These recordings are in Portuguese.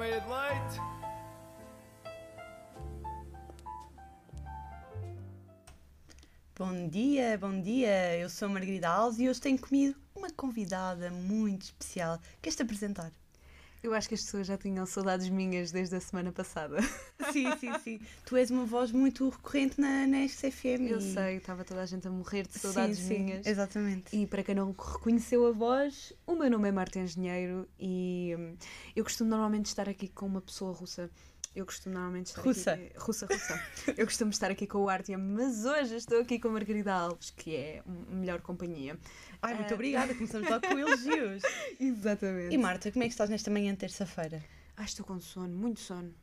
uma meia de leite. Bom dia, bom dia. Eu sou a Margarida Alves e hoje tenho comigo uma convidada muito especial. Queres-te apresentar? Eu acho que as pessoas já tinham saudades minhas desde a semana passada. Sim, sim, sim. Tu és uma voz muito recorrente na, na SFM. Eu e- sei, estava toda a gente a morrer de saudades sim, sim, minhas. Exatamente. E para quem não reconheceu a voz, o meu nome é Marta Engenheiro e hum, eu costumo normalmente estar aqui com uma pessoa russa. Eu costumo normalmente estar Russa. aqui... Russa, russa. eu costumo estar aqui com o Artyom, mas hoje estou aqui com a Margarida Alves, que é a melhor companhia. Ai, muito Ah. obrigada. Começamos logo com elogios. Exatamente. E Marta, como é que estás nesta manhã de terça-feira? Ah, estou com sono, muito sono.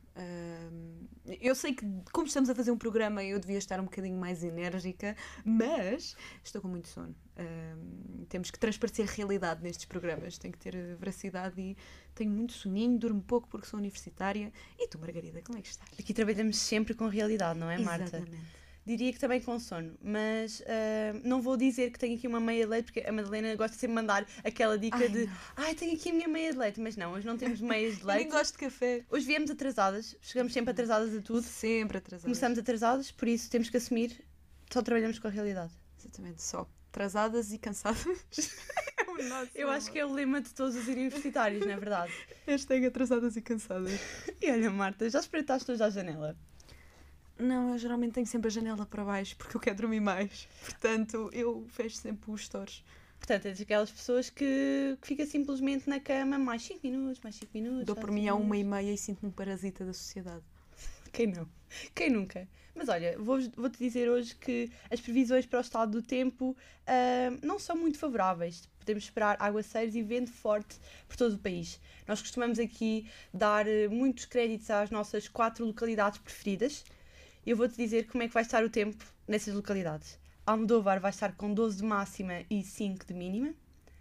Eu sei que, como estamos a fazer um programa, eu devia estar um bocadinho mais enérgica, mas estou com muito sono. Ahm, temos que transparecer realidade nestes programas, tem que ter veracidade e tenho muito soninho, durmo pouco porque sou universitária. E tu, Margarida, como é que estás? Aqui trabalhamos sempre com realidade, não é, Marta? Exatamente. Diria que também com sono, mas ah, não vou dizer que tenho aqui uma meia de leite, porque a Madalena gosta sempre de mandar aquela dica Ai, de não. ai, tenho aqui a minha meia de leite, mas não, hoje não temos meias de Eu nem leite. gosto de café. Hoje viemos atrasadas, chegamos sempre atrasadas a tudo, Sempre atrasada. começamos atrasadas, por isso temos que assumir, só trabalhamos com a realidade. Exatamente, só atrasadas e cansadas. é o nosso Eu acho que é o lema de todos os universitários, não é verdade? Hashtag atrasadas e cansadas. E olha, Marta, já espreitaste hoje à janela? Não, eu geralmente tenho sempre a janela para baixo porque eu quero dormir mais. Portanto, eu fecho sempre os stores. Portanto, és aquelas pessoas que, que fica simplesmente na cama mais 5 minutos, mais 5 minutos. Dou por mim a uma minutos. e meia e sinto-me um parasita da sociedade. Quem não? Quem nunca? Mas olha, vou- vou-te dizer hoje que as previsões para o estado do tempo ah, não são muito favoráveis. Podemos esperar aguaceiros e vento forte por todo o país. Nós costumamos aqui dar eh, muitos créditos às nossas quatro localidades preferidas. Eu vou-te dizer como é que vai estar o tempo nessas localidades. Almodóvar vai estar com 12 de máxima e 5 de mínima.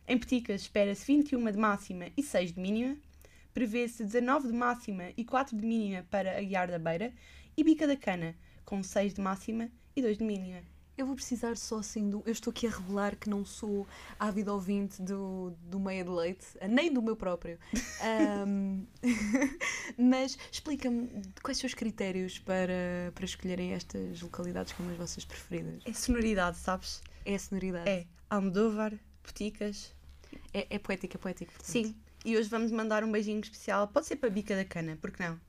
Em Peticas espera-se 21 de máxima e 6 de mínima. Prevê-se 19 de máxima e 4 de mínima para Aguiar da Beira. E Bica da Cana, com 6 de máxima e 2 de mínima. Eu vou precisar só assim do. Eu estou aqui a revelar que não sou ávido ouvinte do, do meia de leite, nem do meu próprio. Ahm, mas explica-me quais são os critérios para, para escolherem estas localidades como as vossas preferidas. É sonoridade, sabes? É a sonoridade. É Almodóvar, Peticas. É, é poético, é poético. portanto. Sim. E hoje vamos mandar um beijinho especial. Pode ser para Bica da Cana, porque não?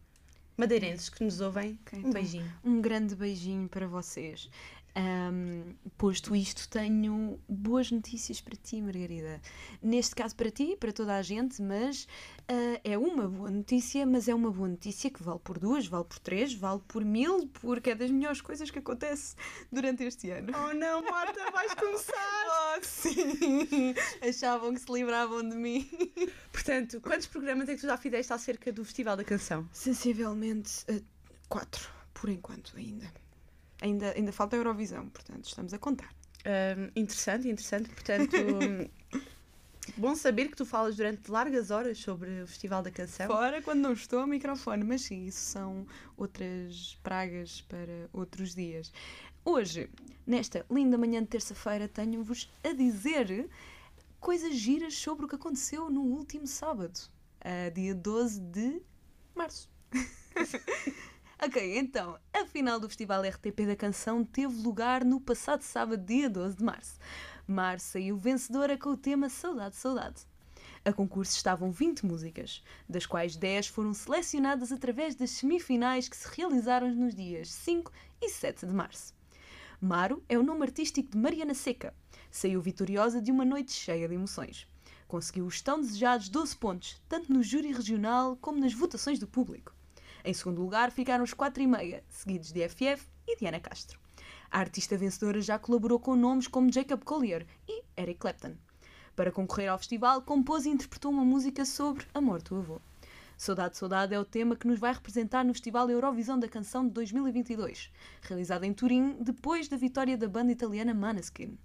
Madeirenses que nos ouvem, Ok, um então, beijinho. Um grande beijinho para vocês. Ahm, posto isto, tenho boas notícias para ti, Margarida. Neste caso para ti e para toda a gente, mas ah, é uma boa notícia, mas é uma boa notícia que vale por duas, vale por três, vale por mil, porque é das melhores coisas que acontece durante este ano. Oh não, Marta, vais começar! Oh, sim! Achavam que se livravam de mim. Portanto, quantos programas é que tu já fizeste acerca do Festival da Canção? Sensivelmente ah, quatro, por enquanto ainda. Ainda, ainda falta a Eurovisão, portanto, estamos a contar. Hum, interessante, interessante. Portanto, bom saber que tu falas durante largas horas sobre o Festival da Canção. Fora quando não estou ao microfone, mas sim, isso são outras pragas para outros dias. Hoje, nesta linda manhã de terça-feira, tenho-vos a dizer coisas giras sobre o que aconteceu no último sábado, dia 12 de março. ok, então, a final do Festival RTP da Canção teve lugar no passado sábado, dia 12 de março. Março saiu vencedora com o tema Saudade, Saudade. A concurso estavam 20 músicas, das quais 10 foram selecionadas através das semifinais que se realizaram nos dias 5 e 7 de março. Maro é o nome artístico de Mariana Seca. Saiu vitoriosa de uma noite cheia de emoções. Conseguiu os tão desejados 12 pontos, tanto no júri regional como nas votações do público. Em segundo lugar ficaram os 4 e meia, seguidos de FF e Diana Castro. A artista vencedora já colaborou com nomes como Jacob Collier e Eric Clapton. Para concorrer ao festival, compôs e interpretou uma música sobre a morte do avô. Saudade, Saudade é o tema que nos vai representar no Festival Eurovisão da Canção de 2022, realizado em Turim depois da vitória da banda italiana Maneskin.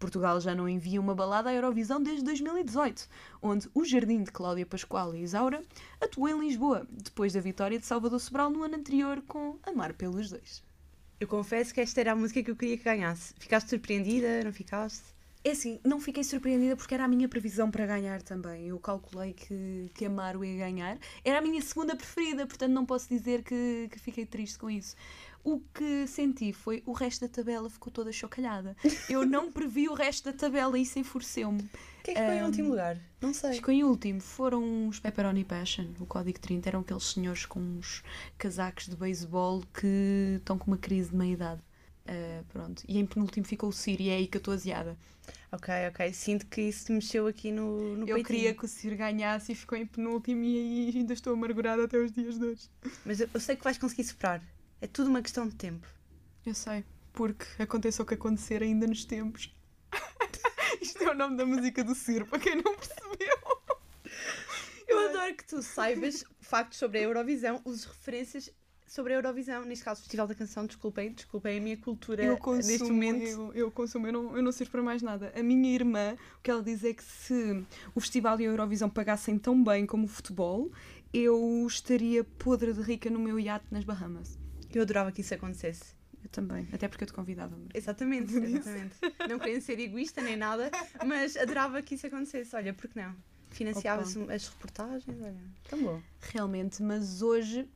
Portugal já não envia uma balada à Eurovisão desde 2018, onde o Jardim de Cláudia Pascoal e Isaura atuou em Lisboa, depois da vitória de Salvador Sobral no ano anterior com Amar pelos Dois. Eu confesso que esta era a música que eu queria que ganhasse. Ficaste surpreendida? Não ficaste? É assim, não fiquei surpreendida porque era a minha previsão para ganhar também. Eu calculei que, que a Maru ia ganhar. Era a minha segunda preferida, portanto não posso dizer que, que fiquei triste com isso. O que senti foi o resto da tabela ficou toda chocalhada. Eu não previ o resto da tabela e isso enfureceu-me. Quem é que foi em Um, último lugar? Não sei. Ficou em último. Foram os Pepperoni Passion, o Código 30. Eram aqueles senhores com uns casacos de beisebol que estão com uma crise de meia-idade. Ah, pronto. E em penúltimo ficou o Ciro e é aí que eu estou aziada. Ok, ok. Sinto que isso mexeu aqui no, no Eu peitinho. queria que o Ciro ganhasse e ficou em penúltimo e aí ainda estou amargurada até os dias de hoje. Mas eu, eu sei que vais conseguir superar. É tudo uma questão de tempo. Eu sei, porque aconteça o que acontecer ainda nos tempos. Isto é o nome da música do Ciro, para quem não percebeu. Eu adoro que tu saibas factos sobre a Eurovisão, uses referências sobre a Eurovisão, neste caso Festival da Canção, desculpem, desculpem a minha cultura Eu consumo, neste momento. eu, eu consumo, eu não, eu não sirvo para mais nada. A minha irmã, o que ela diz é que se o Festival e a Eurovisão pagassem tão bem como o futebol, eu estaria podre de rica no meu iate nas Bahamas. Eu adorava que isso acontecesse. Eu também, até porque eu te convidava. Mas... Exatamente, exatamente. não querendo ser egoísta nem nada, mas adorava que isso acontecesse. Olha, por que não? Financiava-se as reportagens, olha, tão bom. Realmente, mas hoje,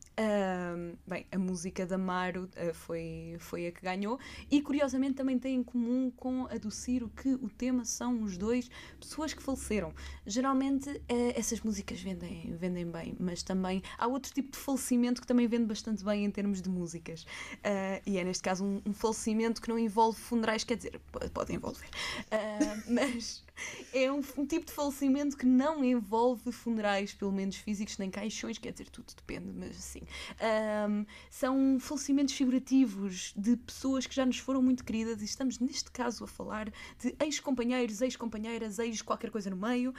bem, a música da Maru ah, foi, foi a que ganhou e curiosamente também tem em comum com a do Ciro que o tema são os dois pessoas que faleceram. Geralmente eh, essas músicas vendem, vendem bem, mas também há outro tipo de falecimento que também vende bastante bem em termos de músicas. Ah, e é neste caso um, um falecimento que não envolve funerais, quer dizer, pode, envolver, mas é um, um tipo de falecimento que não envolve funerais, pelo menos físicos, nem caixões, quer dizer, tudo depende, mas assim. Ahm, são falecimentos figurativos de pessoas que já nos foram muito queridas e estamos, neste caso, a falar de ex-companheiros, ex-companheiras, ex-qualquer coisa no meio.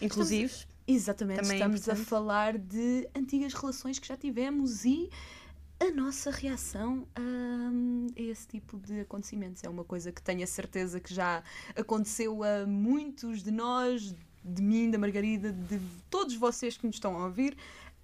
Inclusivos, Exatamente, Também é estamos a importante. falar de antigas relações que já tivemos e a nossa reação hum, a esse tipo de acontecimentos. É uma coisa que tenho a certeza que já aconteceu a muitos de nós, de mim, da Margarida, de todos vocês que nos estão a ouvir.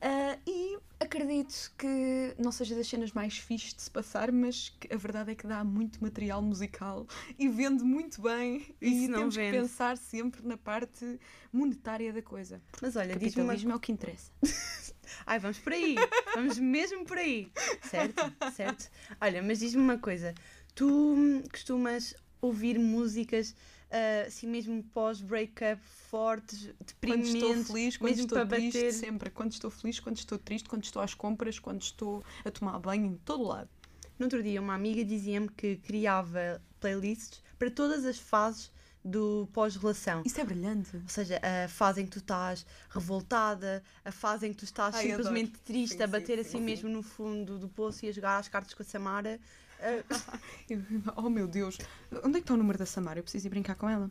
Ah, e acredito que não seja das cenas mais fixes de se passar, mas a verdade é que dá muito material musical e vende muito bem. Isso e temos vende. que pensar sempre na parte monetária da coisa. mas olha, diz-me uma Capitalismo é o que interessa. Ai, vamos por aí, vamos mesmo por aí, certo? Certo? Olha, mas diz-me uma coisa: tu hum, costumas ouvir músicas ah, assim mesmo pós-breakup, fortes, Quando estou deprimentes, feliz, quando estou triste, bater? sempre. Quando estou feliz, quando estou triste, quando estou às compras, quando estou a tomar banho, em todo lado. No outro dia, uma amiga dizia-me que criava playlists para todas as fases do pós-relação. Isso é brilhante. Ou seja, a fase em que tu estás revoltada, a fase em que tu estás Ai, simplesmente adoro. triste, Sim, a bater sim, assim sim. mesmo no fundo do poço e a jogar as cartas com a Samara. Oh meu Deus. Onde é que está o número da Samara? Eu preciso ir brincar com ela.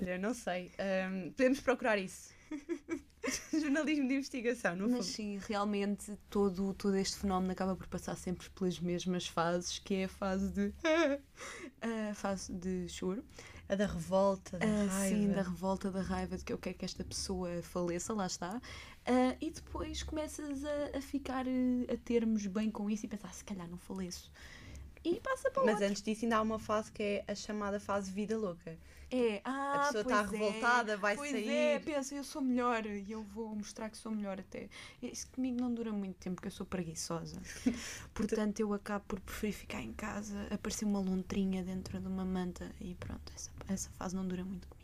olha, não sei. Ahm, podemos procurar isso. Jornalismo de investigação, no Mas fundo. sim, realmente todo, todo este fenómeno acaba por passar sempre pelas mesmas fases, que é a fase de. a fase de choro. A da revolta, da Ah, raiva. sim, da revolta, da raiva, de que eu quero que esta pessoa faleça, lá está. Ah, e depois começas a, a ficar eh, a termos bem com isso e pensar, "Ah, se calhar não faleço. E passa para Mas outro. antes disso ainda há uma fase que é a chamada fase vida louca. É, ah, a pessoa está é. revoltada, vai pois sair. é, pensa, eu sou melhor e eu vou mostrar que sou melhor até. Isso comigo não dura muito tempo, porque eu sou preguiçosa. Portanto, eu acabo por preferir ficar em casa, aparecer uma lontrinha dentro de uma manta e pronto, essa, essa fase não dura muito comigo.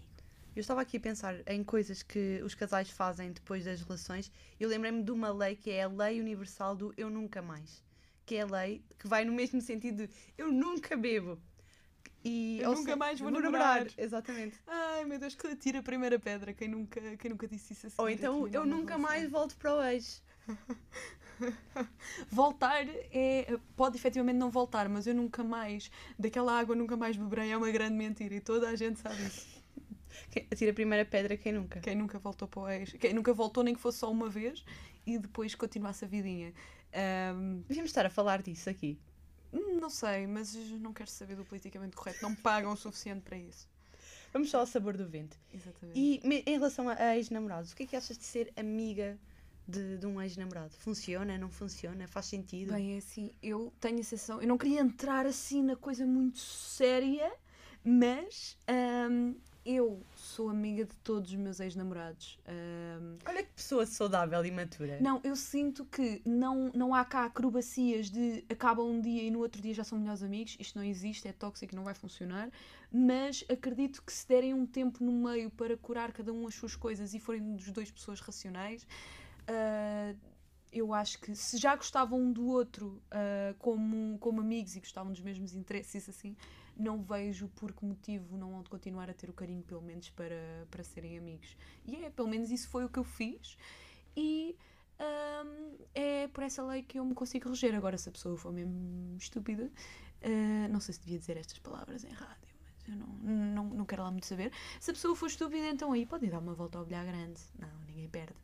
Eu estava aqui a pensar em coisas que os casais fazem depois das relações. Eu lembrei-me de uma lei que é a lei universal do eu nunca mais. Que é a lei que vai no mesmo sentido de eu nunca bebo. E, Eu nunca mais vou namorar. Exatamente. Ai meu Deus, que tira a primeira pedra, quem nunca, quem nunca disse isso assim? Ou então eu nunca mais volto para o ex. Voltar é. Pode efetivamente não voltar, mas eu nunca mais. Daquela água nunca mais beberei é uma grande mentira e toda a gente sabe isso. Quem- Atira a primeira pedra quem nunca. Quem nunca voltou para o ex, quem nunca voltou nem que fosse só uma vez e depois continuasse a vidinha. Ahm, Devíamos estar a falar disso aqui. não sei, mas não quero saber do politicamente correto. Não pagam o suficiente para isso. Vamos só ao sabor do vento. Exatamente. E em relação a, a ex-namorados, o que é que achas de ser amiga de, de um ex-namorado? Funciona, não funciona? Faz sentido? Bem, é assim, eu tenho a sensação. Eu não queria entrar assim na coisa muito séria, Mas hum, eu sou amiga de todos os meus ex-namorados. Hum, Olha que pessoa saudável e matura. não, eu sinto que não, não há cá acrobacias de acabam um dia e no outro dia já são melhores amigos. Isto não existe, é tóxico e não vai funcionar. Mas acredito que se derem um tempo no meio para curar cada um as suas coisas e forem dos dois pessoas racionais, ah, eu acho que se já gostavam um do outro ah, como, como amigos e gostavam dos mesmos interesses, isso assim, não vejo por que motivo não hão de continuar a ter o carinho, pelo menos, para, para serem amigos. E é, pelo menos isso foi o que eu fiz. E ahm, é por essa lei que eu me consigo reger. Agora, se a pessoa for mesmo estúpida, ah, não sei se devia dizer estas palavras em rádio, mas eu não, não, não quero lá muito saber. Se a pessoa for estúpida, então aí pode ir dar uma volta ao bilhar grande. Não, ninguém perde.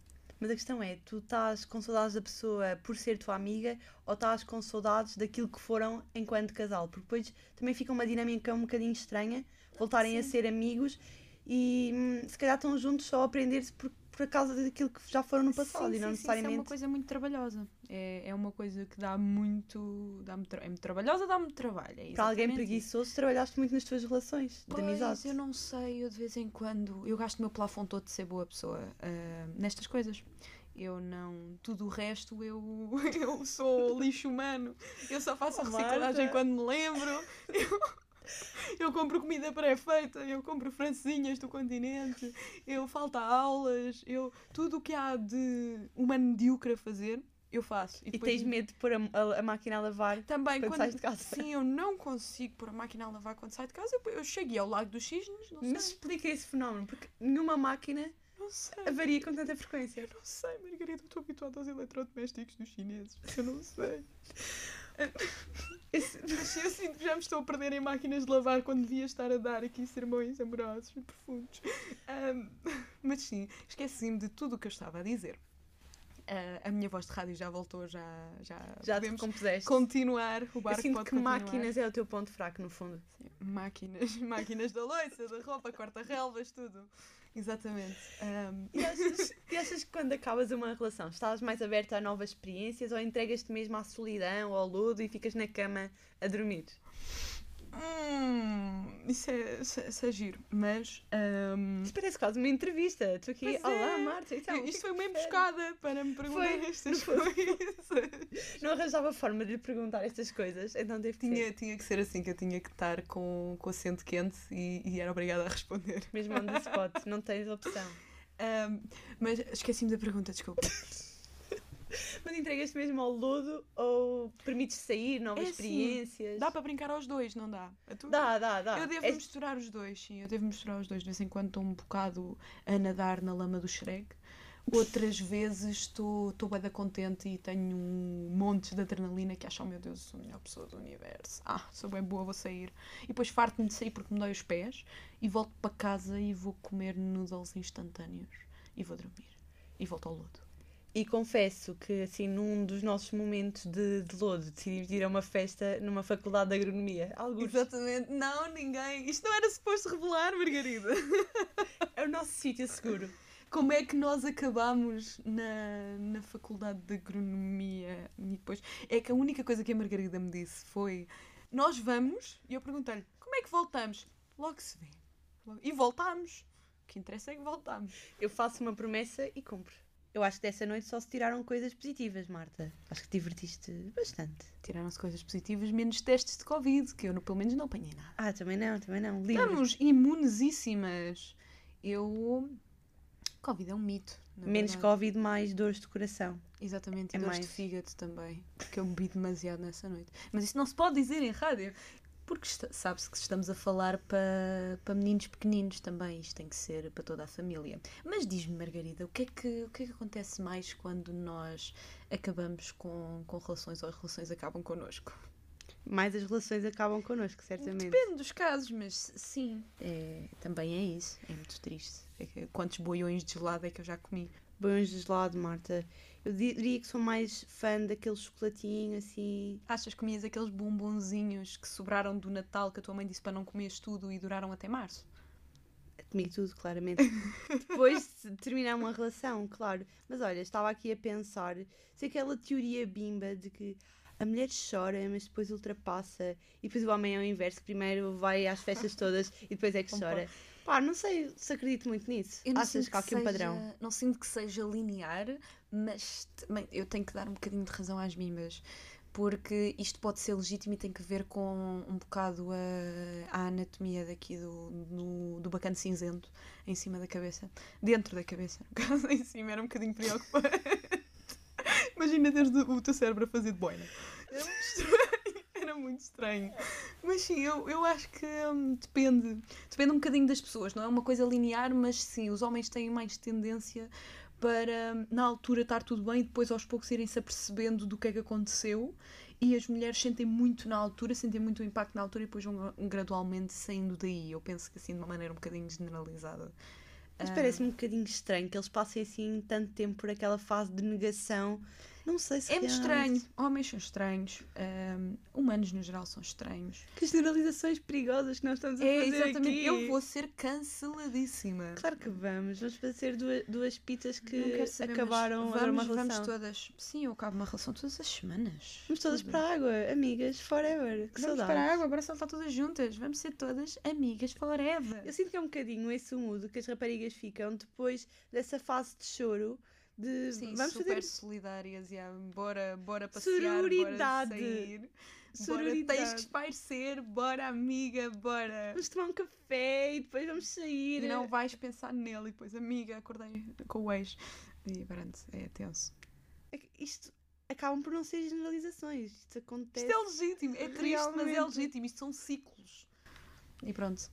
Mas a questão é, tu estás com saudades da pessoa por ser tua amiga ou estás com saudades daquilo que foram enquanto casal? Porque depois também fica uma dinâmica um bocadinho estranha, voltarem a Sim. ser amigos e hum, se calhar estão juntos só a aprender-se por, por causa daquilo que já foram no passado Sim, e não sim, sim, isso é uma necessariamente. coisa muito trabalhosa. É, é uma coisa que dá muito. Dá é muito trabalhosa, dá muito trabalho. É Para alguém preguiçoso, trabalhaste muito nas tuas relações de Pois, amizade. eu não sei, eu de vez em quando. Eu gasto o meu plafond todo de ser boa pessoa ah, nestas coisas. Eu não. Tudo o resto eu, eu sou lixo humano. Eu só faço Oh, reciclagem Marta. quando me lembro. Eu, eu compro comida pré-feita, eu compro francesinhas do continente, eu falto a aulas, eu. Tudo o que há de humano medíocre a fazer, eu faço. E depois- tens medo de pôr a, a- a máquina a lavar também quando quando, sais de casa. Sim, eu não consigo pôr a máquina a lavar quando saio de casa. Eu, eu cheguei ao Lago dos Cisnes, não Mas sei. explica esse fenómeno, porque nenhuma máquina Não sei. avaria com tanta frequência. Eu não sei, Margarida, eu estou habituada aos eletrodomésticos dos chineses. Eu não sei. Eu sinto que já me estou a perder em máquinas de lavar quando devia estar a dar aqui sermões amorosos e profundos. Ahm, mas sim, esqueci-me de tudo o que eu estava a dizer. Ah, a minha voz de rádio já voltou, já, já, Já podemos compuseste. continuar. O Eu barco sinto pode que continuar. máquinas é o teu ponto fraco, no fundo. Sim, máquinas, máquinas da louça, da roupa, corta-relvas, tudo. Exatamente. Ahm, E achas, e achas que quando acabas uma relação estás mais aberta a novas experiências ou entregas-te mesmo à solidão ou ao ludo e ficas na cama a dormir? Hum, isso, é, isso, é, isso é giro, mas. ahm, Isto parece quase uma entrevista. Tu aqui, Pois olá é. Marta, então, o que é isto foi que uma preferes?" emboscada para me perguntar Foi, estas fundo. coisas. Não arranjava forma de lhe perguntar estas coisas, então teve que ser. Tinha, tinha que ser assim, que eu tinha que estar com, com o acento quente e, e era obrigada a responder. Mesmo on the spot, não tens opção. Ahm, mas esqueci-me da pergunta, desculpa. Mas entregas-te mesmo ao lodo ou permites sair, novas É assim, experiências? Dá para brincar aos dois, não dá? Tu? Dá, dá, dá. Eu devo És- misturar os dois, sim. Eu devo misturar os dois. De vez em quando estou um bocado a nadar na lama do Shrek. Outras vezes estou da contente e tenho um monte de adrenalina que acho, oh meu Deus, sou a melhor pessoa do universo. Ah, sou bem boa, vou sair. E depois farto-me de sair porque me dói os pés e volto para casa e vou comer noodles instantâneos e vou dormir. E volto ao lodo. E confesso que, assim, num dos nossos momentos de, de lodo, decidimos ir a uma festa numa faculdade de agronomia. Alguns. Exatamente. Não, ninguém. Isto não era suposto revelar, Margarida. É o nosso sítio seguro. Como é que nós acabámos na, na faculdade de agronomia e depois é que a única coisa que a Margarida me disse foi nós vamos e eu perguntei-lhe como é que voltamos? Logo se vê. Logo- E voltámos. O que interessa é que voltámos. Eu faço uma promessa e cumpro. Eu acho que dessa noite só se tiraram coisas positivas, Marta. Acho que te divertiste bastante. Tiraram-se coisas positivas, menos testes de Covid, que eu pelo menos não apanhei nada. Ah, também não, também não. Livre. Estamos imunesíssimas. Eu. Covid é um mito. Menos verdade. Covid, mais dores de coração. Exatamente, e É dores de mais. fígado também, porque eu bebi demasiado nessa noite. Mas isso não se pode dizer em rádio, porque sabe-se que estamos a falar para para meninos pequeninos também, isto tem que ser para toda a família. Mas diz-me, Margarida, o que, é que, o que é que acontece mais quando nós acabamos com, com relações ou as relações acabam connosco? Mais as relações acabam connosco, certamente. Depende dos casos, mas sim, é, também é isso, é muito triste. É quantos boiões de gelado é que eu já comi? Bons de gelado, Marta. Eu diria que sou mais fã daquele chocolatinho assim. Achas que comias aqueles bombonzinhos que sobraram do Natal que a tua mãe disse para não comeres tudo e duraram até março? Comigo tudo, claramente. Depois de terminar uma relação, claro. Mas olha, estava aqui a pensar se aquela teoria bimba de que a mulher chora, mas depois ultrapassa e depois o homem é o inverso, primeiro vai às festas todas e depois é que chora. Pá, não sei se acredito muito nisso. Eu não Achas sinto que há aqui um seja- padrão? Não sinto que seja linear, mas também eu tenho que dar um bocadinho de razão às mimas. Porque isto pode ser legítimo e tem que ver com um bocado a, a anatomia daqui do, do, do bacana cinzento em cima da cabeça. Dentro da cabeça, no caso, em cima era um bocadinho preocupante. Imagina teres o teu cérebro a fazer de boina. Estranho. Muito estranho. Mas sim, eu, eu acho que hum, depende. Depende um bocadinho das pessoas, não é uma coisa linear, mas sim, os homens têm mais tendência para hum, na altura estar tudo bem e depois aos poucos irem-se apercebendo do que é que aconteceu. E as mulheres sentem muito na altura, sentem muito o impacto na altura e depois vão gradualmente saindo daí. Eu penso que assim de uma maneira um bocadinho generalizada. Mas Ah, parece-me um bocadinho estranho que eles passem assim tanto tempo por aquela fase de negação. Não sei se É muito estranho. Homens são estranhos. hum, humanos no geral são estranhos. Que generalizações perigosas que nós estamos a É, fazer exatamente. aqui. Eu vou ser canceladíssima. Claro que vamos. Vamos fazer duas, duas pitas que saber, acabaram vamos, agora uma vamos relação. todas. Sim, eu acabo uma relação todas as semanas. Vamos todas Tudo. para a água, amigas, forever. Que Vamos saudades. para a água, agora só está todas juntas. Vamos ser todas amigas forever. Eu sinto que é um bocadinho esse mudo que as raparigas ficam depois dessa fase de choro. De Sim, vamos super fazer solidarias. Yeah. Bora, bora passear, Sororidade. bora sair. Bora, Sororidade. tens que espairecer. Bora, amiga, bora. vamos tomar um café e depois vamos sair. E não vais pensar nele. E depois, amiga, acordei com o ex. E pronto, é tenso. É Isto acabam por não ser generalizações. Isto acontece. Isto é legítimo. É triste, mas é Realmente. legítimo. Isto são ciclos. E pronto.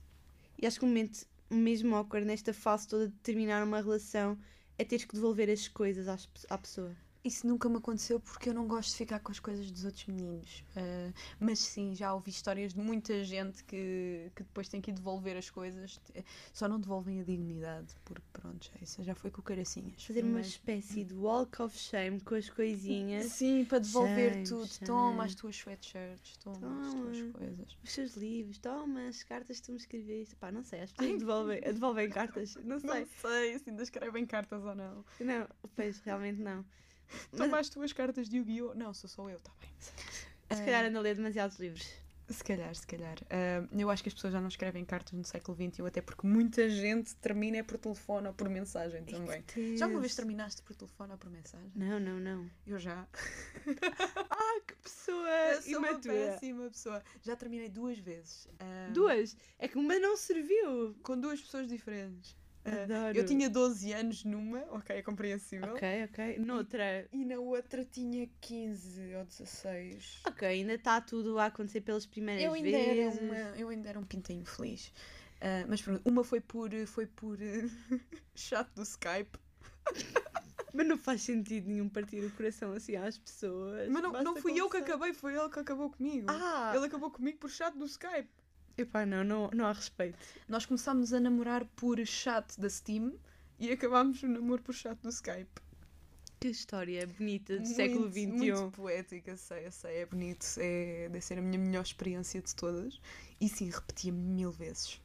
E acho que o momento mesmo awkward nesta fase toda de terminar uma relação é teres que devolver as coisas à pessoa. Isso nunca me aconteceu porque eu não gosto de ficar com as coisas dos outros meninos. Ah, mas sim, já ouvi histórias de muita gente que, que depois tem que ir devolver as coisas. Só não devolvem a dignidade, porque pronto, já, isso já foi com caracinhas. Fazer uma Mas- espécie de walk of shame com as coisinhas. Sim, para devolver Shame, tudo. shame. Toma as tuas sweatshirts, toma, as Toma. tuas coisas. Os seus livros, toma as cartas que tu me escreveste. Pá, não sei, as pessoas devolvem, devolvem cartas. Não sei. Não sei se ainda escrevem cartas ou não. Não, pois, realmente não. Mas Toma as tuas cartas de Yu-Gi-Oh! Não, sou só eu, está bem. se calhar ando a ler demasiados livros. Se calhar, se calhar. Ah, eu acho que as pessoas já não escrevem cartas no século XXI, até porque muita gente termina é por telefone ou por mensagem também. Já uma vez terminaste por telefone ou por mensagem? Não, não, não. Eu já. Ah, que pessoa Eu sou uma péssima pessoa. Já terminei duas vezes. Ah, Duas. É que uma não serviu. Com duas pessoas diferentes. Adoro. eu tinha 12 anos numa, ok, é compreensível. Ok, ok. Noutra. E na outra tinha 15 ou 16. Ok, ainda está tudo a acontecer pelas primeiras Eu ainda, era vezes. uma, eu ainda era um pintinho feliz. Ah, mas pronto, uma foi por, foi por chat do Skype. Mas não faz sentido nenhum partir o coração assim às pessoas. Mas não, Basta não fui eu que conversar. acabei, foi ele que acabou comigo. Ah! Ele acabou comigo por chat do Skype. Epá, não, não, não há respeito. Nós começámos a namorar por chat da Steam e acabámos o namoro por chat do Skype. Que história bonita do século Muito- XXI. Muito poética, sei, sei, é bonito. É, deve ser a minha melhor experiência de todas. E sim, repetia mil vezes.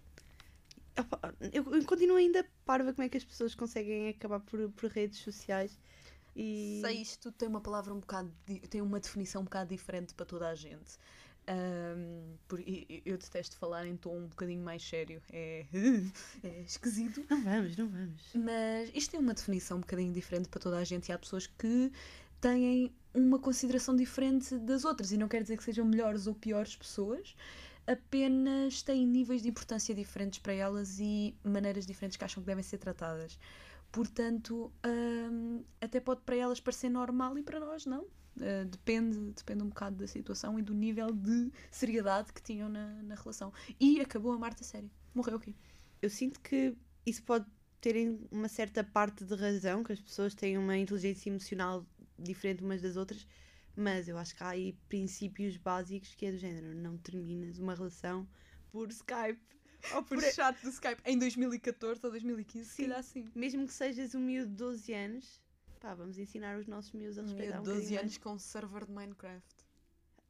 Eu, eu continuo ainda parva como é que as pessoas conseguem acabar por, por redes sociais. E... Sei, isto tem uma palavra um bocado. tem uma definição um bocado diferente para toda a gente. Ahm, por- eu detesto falar em tom um bocadinho mais sério. É, é esquisito. Não vamos, não vamos. Mas isto tem uma definição um bocadinho diferente para toda a gente e há pessoas que têm uma consideração diferente das outras e não quer dizer que sejam melhores ou piores pessoas, apenas têm níveis de importância diferentes para elas e maneiras diferentes que acham que devem ser tratadas. Portanto, hum, até pode para elas parecer normal e para nós não. Uh, depende, depende um bocado da situação e do nível de seriedade que tinham na, na relação. E acabou a Marta sério. Morreu aqui. Eu sinto que isso pode ter em uma certa parte de razão, que as pessoas têm uma inteligência emocional diferente umas das outras, mas eu acho que há aí princípios básicos que é do género, não terminas uma relação por Skype. Ou por... por chat do Skype em 2014 ou 2015, se Sim. calhar assim. Mesmo que sejas um miúdo de 12 anos, pá, vamos ensinar os nossos miúdos a respeitar miúdo um de 12 bocadinho anos com um server de Minecraft.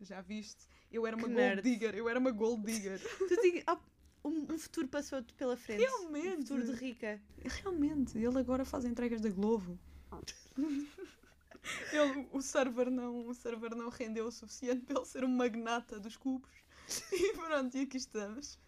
Já viste? Eu era uma Que gold nerd. digger, eu era uma gold digger. mais. Tu tinha- oh, um, um futuro passou-te pela frente. Realmente. Um futuro de rica. Realmente, ele agora faz entregas da Globo. Ele, o, server não, o server não rendeu o suficiente para ele ser um magnata dos cubos. E pronto, e aqui estamos.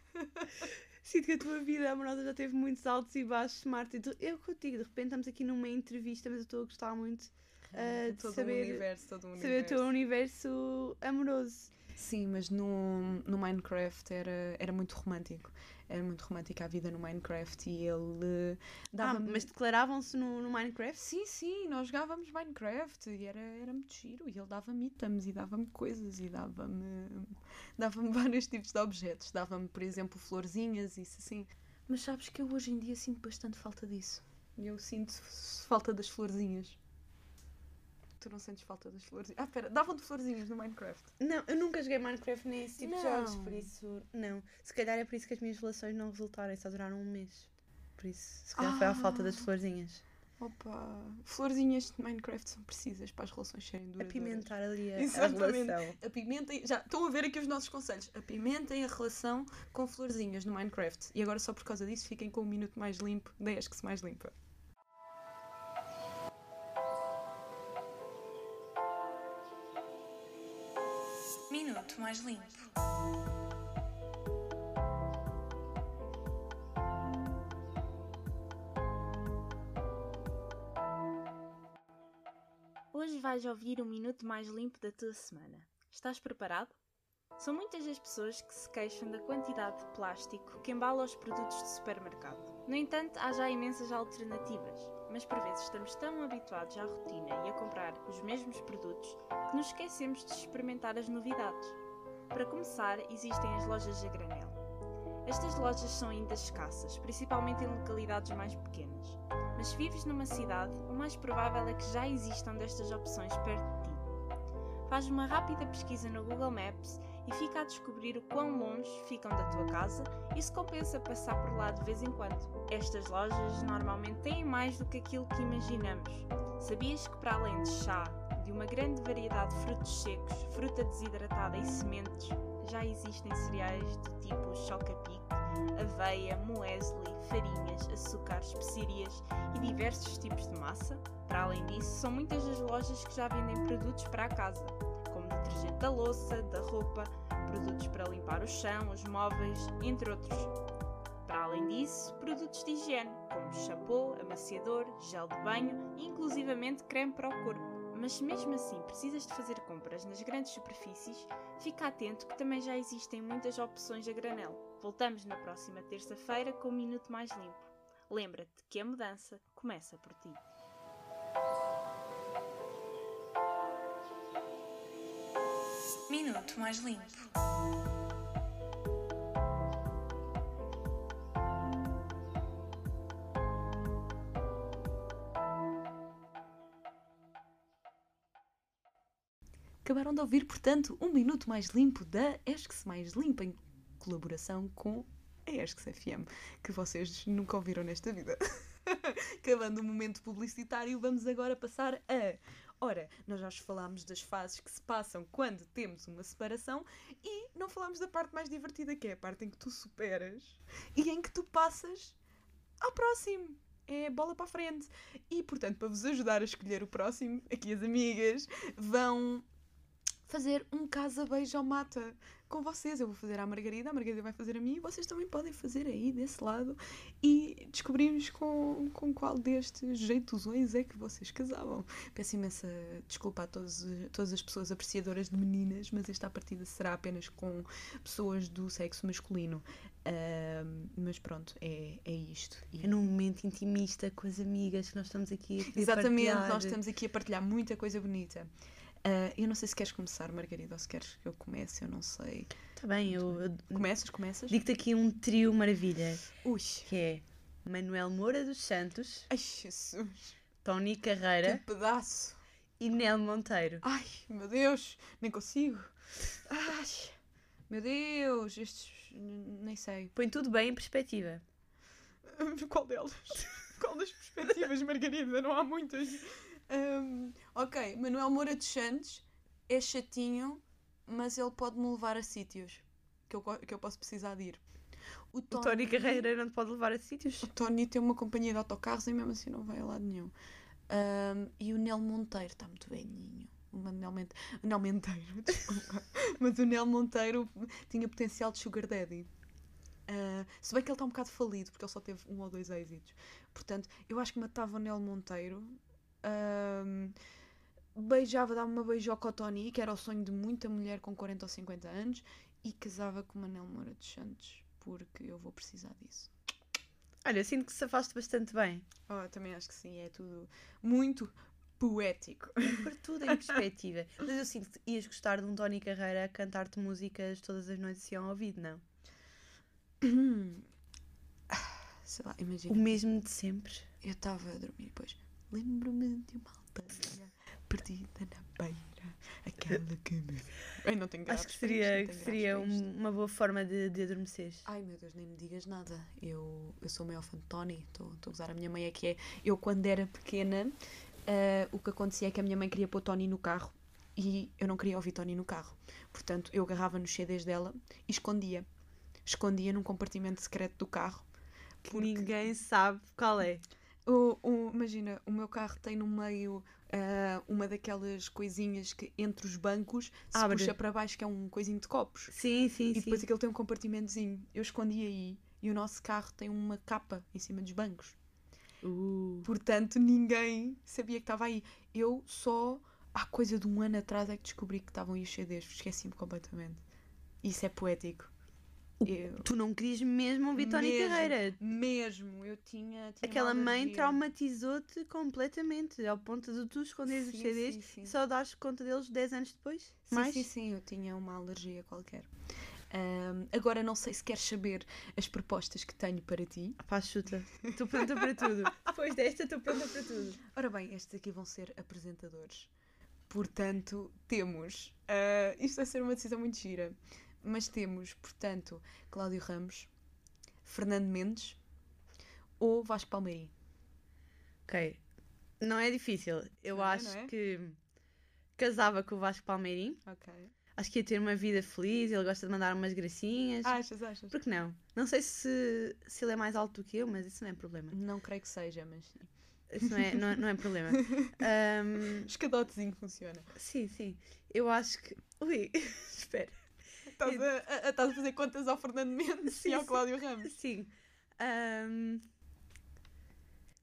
Sinto que a tua vida amorosa já teve muitos altos e baixos, Marta. Eu contigo, de repente estamos aqui numa entrevista, mas eu estou a gostar muito uh, de todo saber, um universo, todo um saber universo. o teu universo amoroso. Sim, mas no, no Minecraft era, era muito romântico. Era muito romântica a vida no Minecraft e ele dava Ah, mas declaravam-se no, no Minecraft? Sim, sim, nós jogávamos Minecraft e era, era muito giro. E ele dava-me itens e dava-me coisas e dava-me dava-me vários tipos de objetos. Dava-me, por exemplo, florzinhas e isso assim. Mas sabes que eu hoje em dia sinto bastante falta disso. Eu sinto falta das florzinhas. Tu não sentes falta das florzinhas? Ah, espera, davam-te florzinhas no Minecraft. Não, eu nunca joguei Minecraft nem esse tipo de Não. jogos, por isso, não. Se calhar é por isso que as minhas relações não resultaram, só duraram um mês. Por isso, se calhar foi à falta das Ah. florzinhas. Opa, florzinhas de Minecraft são precisas para as relações serem duradouras. Apimentar ali a, a Exatamente. relação. Apimentem, já estão a ver aqui os nossos conselhos. Apimentem a relação com florzinhas no Minecraft. E agora, só por causa disso, fiquem com um minuto mais limpo, 10 que se mais limpa. Minuto mais limpo. Hoje vais ouvir o minuto mais limpo da tua semana. Estás preparado? São muitas as pessoas que se queixam da quantidade de plástico que embala os produtos de supermercado. No entanto, há já imensas alternativas, mas por vezes estamos tão habituados à rotina e a comprar os mesmos produtos que nos esquecemos de experimentar as novidades. Para começar, existem as lojas a granel. Estas lojas são ainda escassas, principalmente em localidades mais pequenas. Mas se vives numa cidade, o mais provável é que já existam destas opções perto de ti. Faz uma rápida pesquisa no Google Maps e fica a descobrir o quão longe ficam da tua casa e se compensa passar por lá de vez em quando. Estas lojas normalmente têm mais do que aquilo que imaginamos. Sabias que, para além de chá, de uma grande variedade de frutos secos, fruta desidratada e sementes, já existem cereais do tipo choca-pique, aveia, muesli, farinhas, açúcares, especiarias e diversos tipos de massa? Para além disso, são muitas as lojas que já vendem produtos para a casa, detergente da louça, da roupa, produtos para limpar o chão, os móveis, entre outros. Para além disso, produtos de higiene, como shampoo, amaciador, gel de banho e inclusivamente creme para o corpo. Mas se mesmo assim precisas de fazer compras nas grandes superfícies, fica atento que também já existem muitas opções a granel. Voltamos na próxima terça-feira com um minuto mais limpo. Lembra-te que a mudança começa por ti. Minuto mais limpo. Acabaram de ouvir, portanto, um minuto mais limpo da Esque-se Mais Limpa em colaboração com a Esque-se FM, que vocês nunca ouviram nesta vida. Acabando o momento publicitário, vamos agora passar a. Ora, nós já falámos das fases que se passam quando temos uma separação e não falámos da parte mais divertida, que é a parte em que tu superas e em que tu passas ao próximo. É bola para a frente. E, portanto, para vos ajudar a escolher o próximo, aqui as amigas vão fazer um casa-beijo ao mata com vocês. Eu vou fazer à Margarida, a Margarida vai fazer a mim e vocês também podem fazer aí desse lado e descobrirmos com, com qual destes jeitosões é que vocês casavam. Peço imensa desculpa a todos, todas as pessoas apreciadoras de meninas, mas esta partida será apenas com pessoas do sexo masculino. Ahm, mas pronto, é, é isto. E- É num momento intimista com as amigas que nós estamos aqui a Exatamente, partilhar. nós estamos aqui a partilhar muita coisa bonita. Ah, eu não sei se queres começar, Margarida, ou se queres que eu comece, eu não sei. Está bem, eu, Começas, começas? digo-te aqui um trio maravilha, Ui, que é Manuel Moura dos Santos, ai Jesus, Tony que Carreira pedaço. e Nel Monteiro. Ai, meu Deus, nem consigo. Ai, meu Deus, estes, nem sei. Põe tudo bem em perspectiva. Qual delas? Qual das perspectivas, Margarida? Não há muitas. Ahm, ok, Manuel Moura dos Santos é chatinho, mas ele pode-me levar a sítios que eu, que eu posso precisar de ir. O O Tony Carreira não te pode levar a sítios. o Tony tem uma companhia de autocarros e mesmo assim não vai a lado nenhum. Ahm, e o Nel Monteiro está muito velhinho. O Mente- Nel Monteiro, desculpa. Mas o Nel Monteiro tinha potencial de Sugar Daddy. Ah, se bem que ele está um bocado falido, porque ele só teve um ou dois êxitos. Portanto, eu acho que matava o Nel Monteiro. Ahm, beijava, dava uma beijoca ao Tony, que era o sonho de muita mulher com 40 ou 50 anos, e casava com o Manel Moura dos Santos, porque eu vou precisar disso. Olha, eu sinto que se afaste bastante bem. Oh, também acho que sim, é tudo muito poético. Por tudo em perspectiva. Mas eu sinto que ias gostar de um Tony Carreira a cantar-te músicas todas as noites e ao ouvido, não? Sei lá, O imagina. mesmo de sempre. Eu estava a dormir depois. Lembro-me de uma aldeia perdida na beira, aquela que me. Ai, não tenho graves, Acho que seria, que seria um- uma boa forma de, de adormeceres. Ai meu Deus, nem me digas nada. Eu, eu sou o maior fã de Tony, estou a usar a minha mãe é que é. Eu, quando era pequena, ah, o que acontecia é que a minha mãe queria pôr Tony no carro e eu não queria ouvir Tony no carro. Portanto, eu agarrava nos CDs dela e escondia. Escondia num compartimento secreto do carro. Que ninguém sabe qual é. O, o- imagina, o meu carro tem no meio ah, uma daquelas coisinhas que entre os bancos se Abre. puxa para baixo, que é um coisinho de copos. Sim, sim, E sim. depois aquele tem um compartimentozinho. Eu escondi aí e o nosso carro tem uma capa em cima dos bancos. Uh. Portanto, ninguém sabia que estava aí. Eu só há coisa de um ano atrás é que descobri que estavam aí os CDs. Esqueci-me completamente. Isso é poético. Eu- Tu não querias mesmo ouvir Tony Mesmo. Carreira. Mesmo, eu tinha. tinha Aquela mãe traumatizou-te completamente, ao ponto de tu esconderes os CDs sim, sim. e só dares conta deles 10 anos depois. Sim, Mais? sim, sim, eu tinha uma alergia qualquer. Ahm, agora não sei se queres saber as propostas que tenho para ti. Pá, chuta. Estou pronta para tudo. Depois desta, estou pronta para tudo. Ora bem, estes aqui vão ser apresentadores. Portanto, temos. ah, isto vai ser uma decisão muito gira. Mas temos, portanto, Cláudio Ramos, Fernando Mendes ou Vasco Palmeirim. Ok. Não é difícil. Eu Não é, acho não é? que casava com o Vasco Palmeirim. Ok. Acho que ia ter uma vida feliz. Ele gosta de mandar umas gracinhas. Achas, achas? Por que não? Não sei se, se ele é mais alto do que eu, mas isso não é problema. Não creio que seja, mas. Isso não é, não, é- não é problema. Ahm, Escadotezinho funciona. sim, sim. Eu acho que. Ui, espera. Estás a, a- a- estás a fazer contas ao Fernando Mendes Sim, e ao sim. Cláudio Ramos. Sim. Ahm,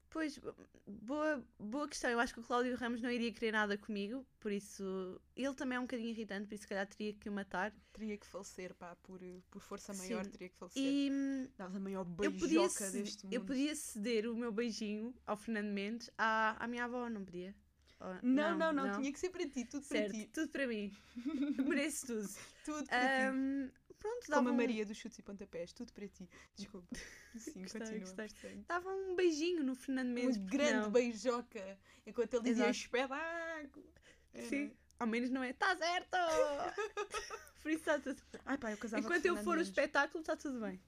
Pois, boa, boa questão. Eu acho que o Cláudio Ramos não iria querer nada comigo, por isso. Ele também é um bocadinho irritante, por isso, se calhar, teria que o matar. Teria que falecer, pá, por, por força Sim. maior teria que falecer. E hum, Davas a maior eu beijoca podia, ce- deste mundo. eu podia ceder o meu beijinho ao Fernando Mendes à, à minha avó, não podia? Não, não, não, tinha que ser para ti, tudo Certo, para ti. tudo para mim. Mereço tudo. Tudo para ti. Ahm, pronto, dava Como a um, Maria dos chutes e pontapés, tudo para ti. Desculpa. Sim, Gostei, continua. gostei. dava um beijinho no Fernando Mendes. Um grande não? beijoca, enquanto ele dizia espetáculo. Sim, é? ao menos não é. Está certo! Por isso está tudo. Ai pá, eu casava com Enquanto eu for o espetáculo, está tudo bem.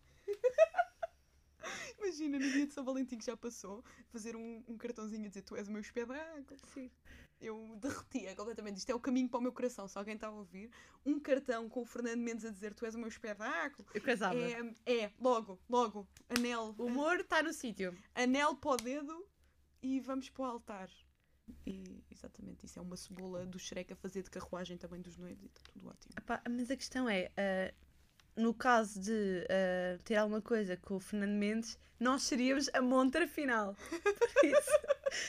Imagina, no dia de São Valentim que já passou, fazer um, um cartãozinho a dizer tu és o meu espetáculo. Sim. Eu derretia completamente. Isto é o caminho para o meu coração. Se alguém está a ouvir, um cartão com o Fernando Mendes a dizer tu és o meu espetáculo. Eu casava. É, é, logo, logo, anel. O humor está no sítio. Anel para o dedo e vamos para o altar. E exatamente isso. É uma cebola do Shrek a fazer de carruagem também dos noivos e está tudo ótimo. Epá, mas a questão é, ah, no caso de ah, ter alguma coisa com o Fernando Mendes, nós seríamos a montra final. Por isso,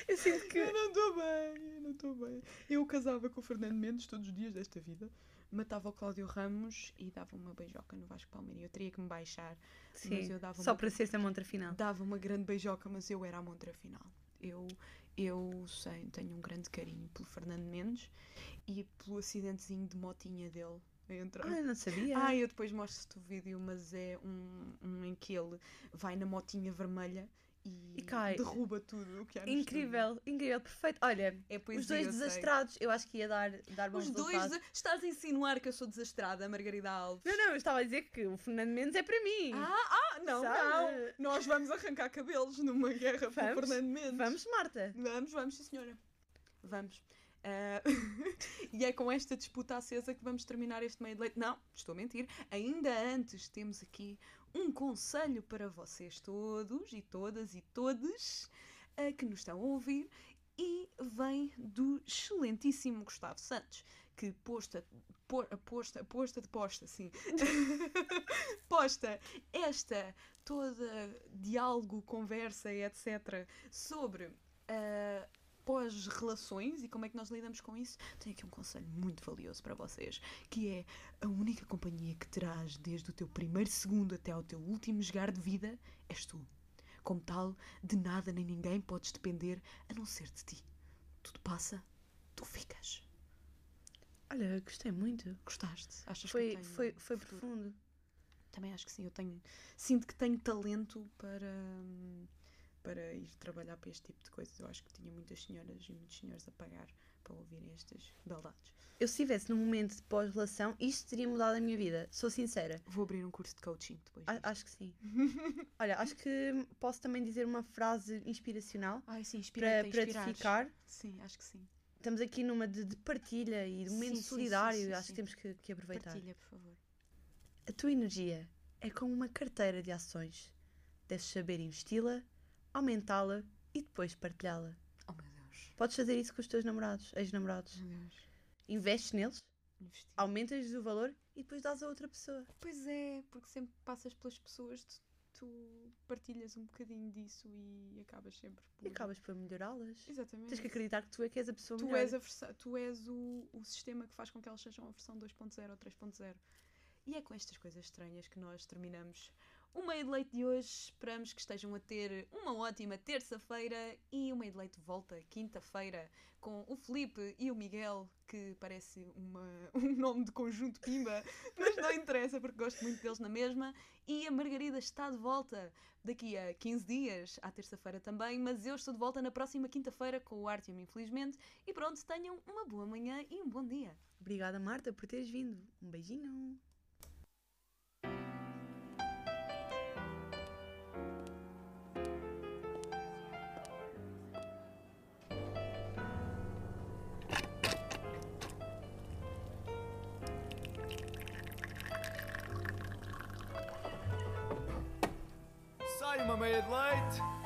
eu sinto que. Eu não estou bem, eu não estou bem. Eu casava com o Fernando Mendes todos os dias desta vida, matava o Cláudio Ramos e dava uma beijoca no Vasco Palmeirinho. Eu teria que me baixar, Sim, só uma, para ser essa montra final. dava uma grande beijoca, mas eu era a montra final. Eu, eu sei, tenho um grande carinho pelo Fernando Mendes e pelo acidentezinho de motinha dele a entrar. Ah, eu não sabia. Ah, eu depois mostro-te o vídeo, mas é um, um em que ele vai na motinha vermelha e, E cai. derruba tudo o que há no incrível, incrível, perfeito. Olha. É os dois eu sei. desastrados, eu acho que ia dar, dar bons Os dois. de- Estás a insinuar que eu sou desastrada, Margarida Alves? Não, não, eu estava a dizer que o Fernando Mendes é para mim. Ah, ah, não, Sabe? não. Nós vamos arrancar cabelos numa guerra para Vamos? Fernando Mendes. Vamos, Marta. Vamos, vamos, sim, senhora. Vamos. Ah, e é com esta disputa acesa que vamos terminar este meio de leite. Não, estou a mentir. Ainda antes temos aqui um conselho para vocês todos e todas e todes ah, que nos estão a ouvir. E vem do excelentíssimo Gustavo Santos, que posta, po- posta, posta de posta, sim, posta esta toda diálogo, conversa etc. sobre ah, pós-relações e como é que nós lidamos com isso, tenho aqui um conselho muito valioso para vocês, que é a única companhia que terás desde o teu primeiro segundo até ao teu último jogar de vida és tu. Como tal, de nada nem ninguém podes depender a não ser de ti. Tudo passa, tu ficas. Olha, gostei muito. Gostaste? Achas que Foi, eu tenho foi, foi futuro? profundo. Também acho que sim, eu tenho. Sinto que tenho talento para. hum, para ir trabalhar para este tipo de coisas. Eu acho que tinha muitas senhoras e muitos senhores a pagar para ouvirem estas beldades. Eu, se estivesse num momento de pós-relação, isto teria mudado a minha vida. Sou sincera. Vou abrir um curso de coaching depois. A- disto. acho que sim. Olha, acho que posso também dizer uma frase inspiracional Ai, sim, para, inspira-te, para te ficar. Sim, acho que sim. Estamos aqui numa de, de partilha e de momento Sim, solidário. sim, sim, acho que temos que, que aproveitar. Partilha, por favor. A tua energia é como uma carteira de ações. Deves saber investi-la, aumentá-la e depois partilhá-la. Oh meu Deus. Podes fazer isso com os teus namorados, ex-namorados. Meu Deus. Investes neles, Investir. aumentas o valor e depois dás a outra pessoa. Pois é, porque sempre passas pelas pessoas, tu, tu partilhas um bocadinho disso e acabas sempre por. E acabas por melhorá-las. Exatamente. Tens que acreditar que tu é que és a pessoa Tu melhor. és, a tu és o, o sistema que faz com que elas sejam a versão 2.0 ou 3.0. E é com estas coisas estranhas que nós terminamos o meio de leite de hoje. Esperamos que estejam a ter uma ótima terça-feira e o meio de leite volta quinta-feira com o Felipe e o Miguel, que parece uma, um nome de conjunto pimba, mas não interessa porque gosto muito deles na mesma. E a Margarida está de volta daqui a 15 dias, à terça-feira também, mas eu estou de volta na próxima quinta-feira com o Artyom, infelizmente. E pronto, tenham uma boa manhã e um bom dia. Obrigada, Marta, por teres vindo. Um beijinho. Sai uma meia de leite.